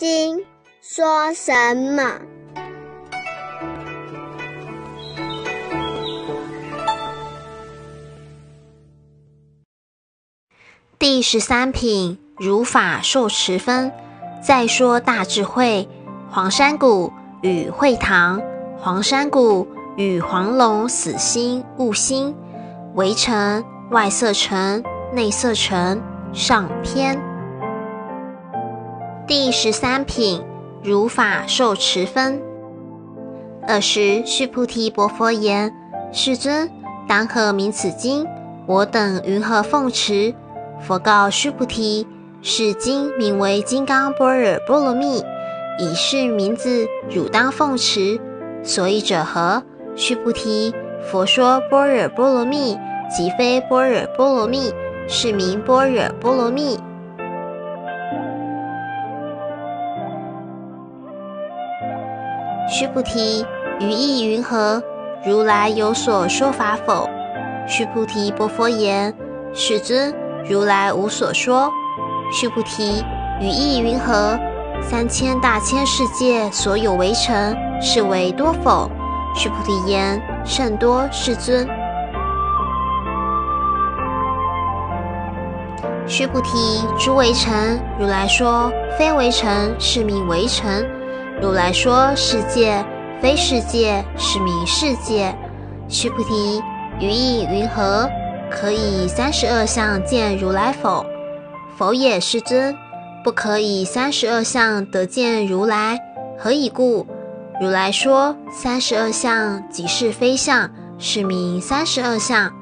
经》说什么？第十三品如法受持分。再说大智慧，黄山谷与会堂，黄山谷与黄龙死心悟心，围城外色城内色城上篇。第十三品如法受持分。尔时须菩提薄佛言：“世尊，当何名此经？我等云何奉持？”佛告须菩提。是经名为《金刚般若波罗蜜》，以是名字，汝当奉持。所以者何？须菩提，佛说般若波罗蜜，即非般若波罗蜜，是名般若波罗蜜。须菩提，于意云何？如来有所说法否？须菩提，波佛言：世尊，如来无所说。须菩提，语意云何？三千大千世界所有为城，是为多否？须菩提言：甚多，世尊。须菩提，诸为城，如来说非为城，是名为城；如来说世界，非世界，是名世界。须菩提，语意云何？可以三十二相见如来否？否也，世尊，不可以三十二相得见如来。何以故？如来说三十二相即是非相，是名三十二相。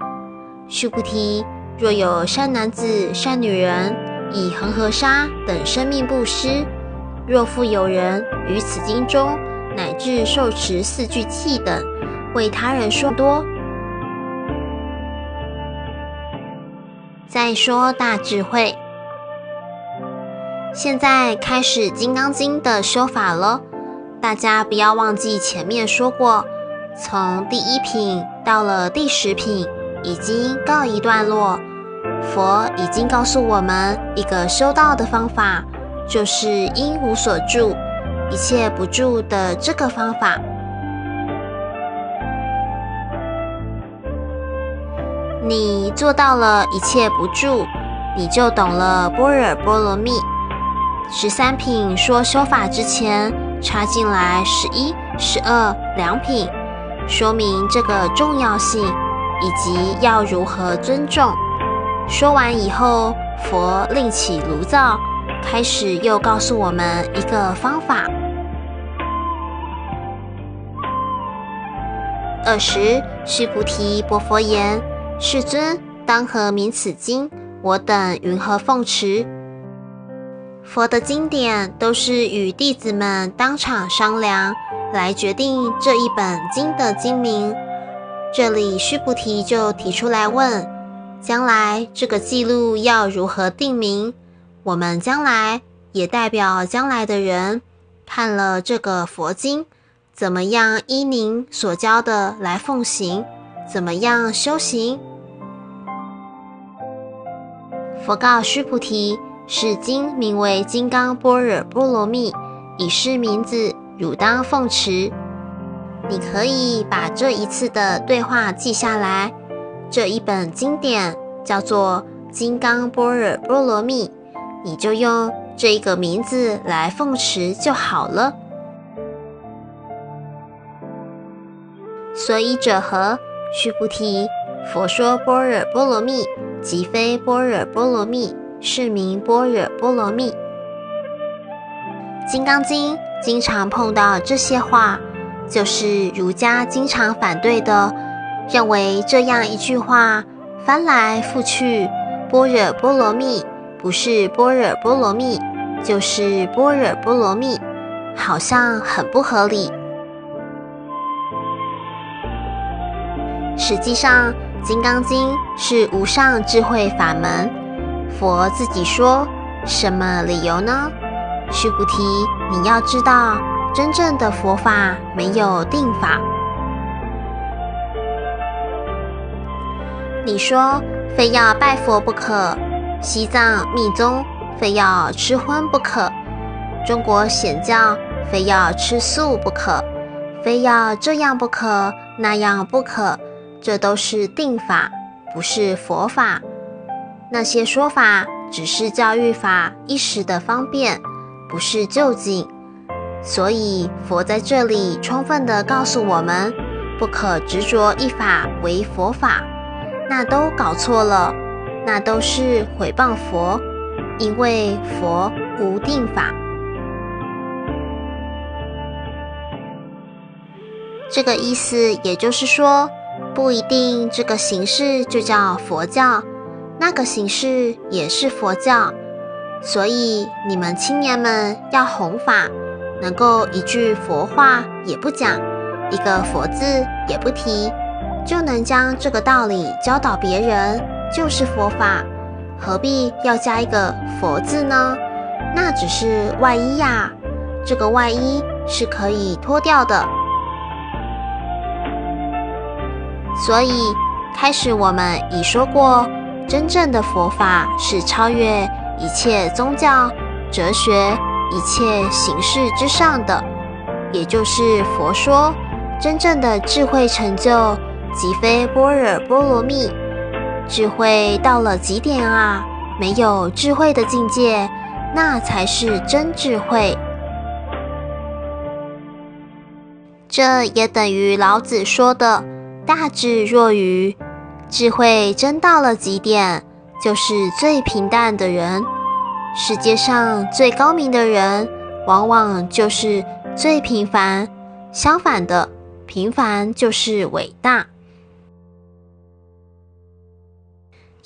须菩提，若有善男子、善女人，以恒河沙等生命布施；若复有人于此经中，乃至受持四句偈等，为他人说多。再说大智慧。现在开始《金刚经》的修法了，大家不要忘记前面说过，从第一品到了第十品已经告一段落。佛已经告诉我们一个修道的方法，就是因无所住，一切不住的这个方法。你做到了一切不住，你就懂了般若波罗蜜。十三品说修法之前插进来十一、十二两品，说明这个重要性以及要如何尊重。说完以后，佛另起炉灶，开始又告诉我们一个方法。尔时，须菩提薄佛言：“世尊，当何名此经？我等云何奉持？”佛的经典都是与弟子们当场商量来决定这一本经的经名。这里须菩提就提出来问：将来这个记录要如何定名？我们将来也代表将来的人看了这个佛经，怎么样依您所教的来奉行？怎么样修行？佛告须菩提。是经名为《金刚般若波罗蜜》，以是名字，汝当奉持。你可以把这一次的对话记下来。这一本经典叫做《金刚般若波罗蜜》，你就用这一个名字来奉持就好了。所以者何？须菩提，佛说般若波罗蜜，即非般若波罗蜜。是名般若波罗蜜，《金刚经》经常碰到这些话，就是儒家经常反对的，认为这样一句话翻来覆去，般若波罗蜜不是般若波罗蜜，就是般若波罗蜜，好像很不合理。实际上，《金刚经》是无上智慧法门。佛自己说什么理由呢？须菩提，你要知道，真正的佛法没有定法。你说非要拜佛不可，西藏密宗非要吃荤不可，中国显教非要吃素不可，非要这样不可那样不可，这都是定法，不是佛法。那些说法只是教育法一时的方便，不是究竟。所以佛在这里充分的告诉我们，不可执着一法为佛法，那都搞错了，那都是毁谤佛，因为佛无定法。这个意思也就是说，不一定这个形式就叫佛教，那个形式也是佛教。所以你们青年们要弘法。能够一句佛话也不讲，一个佛字也不提，就能将这个道理教导别人，就是佛法。何必要加一个佛字呢？那只是外衣呀，这个外衣是可以脱掉的。所以开始我们已说过，真正的佛法是超越一切宗教、哲学。一切形式之上的，也就是佛说，真正的智慧成就，即非般若波罗蜜。智慧到了极点啊，没有智慧的境界，那才是真智慧。这也等于老子说的“大智若愚”。智慧真到了极点，就是最平淡的人。世界上最高明的人，往往就是最平凡。相反的，平凡就是伟大。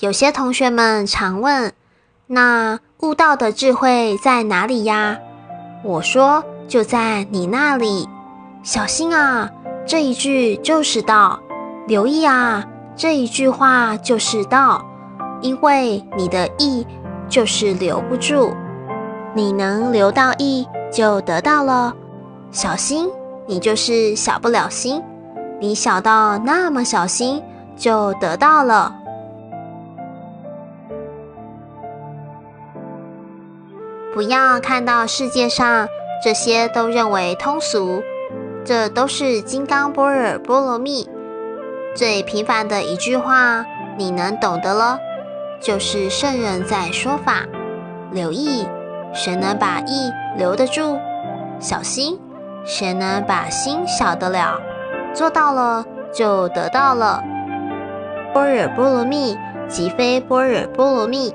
有些同学们常问：“那悟道的智慧在哪里呀？”我说：“就在你那里。小心啊，这一句就是道；留意啊，这一句话就是道。因为你的意。”就是留不住，你能留到意就得到了。小心，你就是小不了心，你小到那么小心就得到了。不要看到世界上这些都认为通俗，这都是金刚般若波罗蜜最平凡的一句话，你能懂得了。就是圣人在说法，留意谁能把意留得住，小心谁能把心晓得了，做到了就得到了。般若波罗蜜即非般若波罗蜜。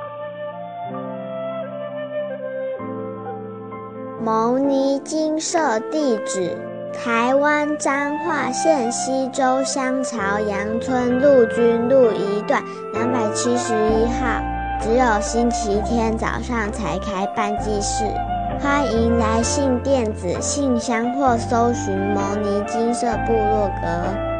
牟尼金舍地址：台湾彰化县西周乡朝阳村陆军路一段两百七十一号。只有星期天早上才开办祭事，欢迎来信电子信箱或搜寻牟尼金舍部落格。